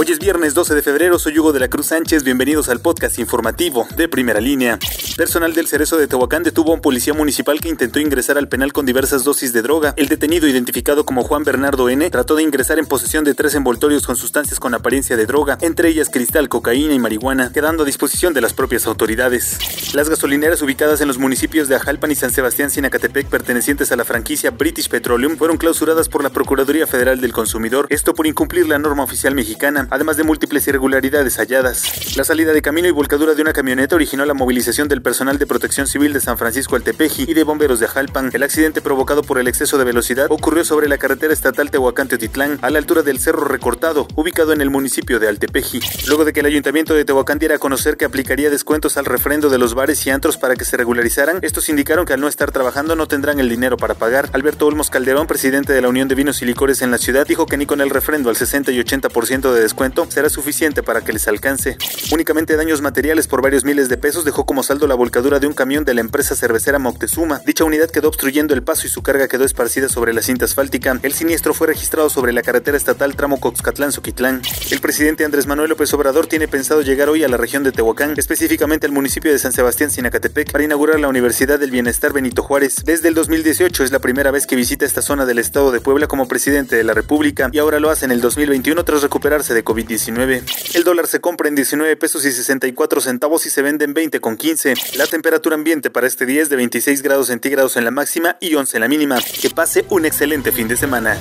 Hoy es viernes 12 de febrero, soy Hugo de la Cruz Sánchez, bienvenidos al podcast informativo de Primera Línea. Personal del Cerezo de Tehuacán detuvo a un policía municipal que intentó ingresar al penal con diversas dosis de droga. El detenido, identificado como Juan Bernardo N., trató de ingresar en posesión de tres envoltorios con sustancias con apariencia de droga, entre ellas cristal, cocaína y marihuana, quedando a disposición de las propias autoridades. Las gasolineras ubicadas en los municipios de Ajalpan y San Sebastián Sinacatepec, pertenecientes a la franquicia British Petroleum, fueron clausuradas por la Procuraduría Federal del Consumidor, esto por incumplir la norma oficial mexicana, además de múltiples irregularidades halladas. La salida de camino y volcadura de una camioneta originó la movilización del personal de protección civil de San Francisco Altepeji y de bomberos de Ajalpan. El accidente provocado por el exceso de velocidad ocurrió sobre la carretera estatal Tehuacán-Teotitlán, a la altura del Cerro Recortado, ubicado en el municipio de Altepeji. Luego de que el ayuntamiento de Tehuacán diera a conocer que aplicaría descuentos al refrendo de los bares y antros para que se regularizaran, estos indicaron que al no estar trabajando no tendrán el dinero para pagar. Alberto Olmos Calderón, presidente de la Unión de Vinos y Licores en la ciudad, dijo que ni con el refrendo al 60 y 80% de descuento será suficiente para que les alcance. Únicamente daños materiales por varios miles de pesos dejó como saldo la volcadura de un camión de la empresa cervecera Moctezuma. Dicha unidad quedó obstruyendo el paso y su carga quedó esparcida sobre la cinta asfáltica. El siniestro fue registrado sobre la carretera estatal tramo Coxcatlán-Soquitlán. El presidente Andrés Manuel López Obrador tiene pensado llegar hoy a la región de Tehuacán, específicamente al municipio de San Sebastián Sinacatepec, para inaugurar la Universidad del Bienestar Benito Juárez. Desde el 2018 es la primera vez que visita esta zona del estado de Puebla como presidente de la República y ahora lo hace en el 2021 tras recuperarse de COVID-19. El dólar se compra en 19 pesos y 64 centavos y se vende en 20 con 15. La temperatura ambiente para este día es de 26 grados centígrados en la máxima y 11 en la mínima. Que pase un excelente fin de semana.